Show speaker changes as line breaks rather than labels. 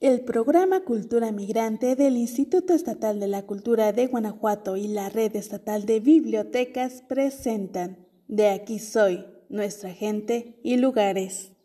El programa Cultura Migrante del Instituto Estatal de la Cultura de Guanajuato y la Red Estatal de Bibliotecas presentan De aquí soy, nuestra gente y lugares.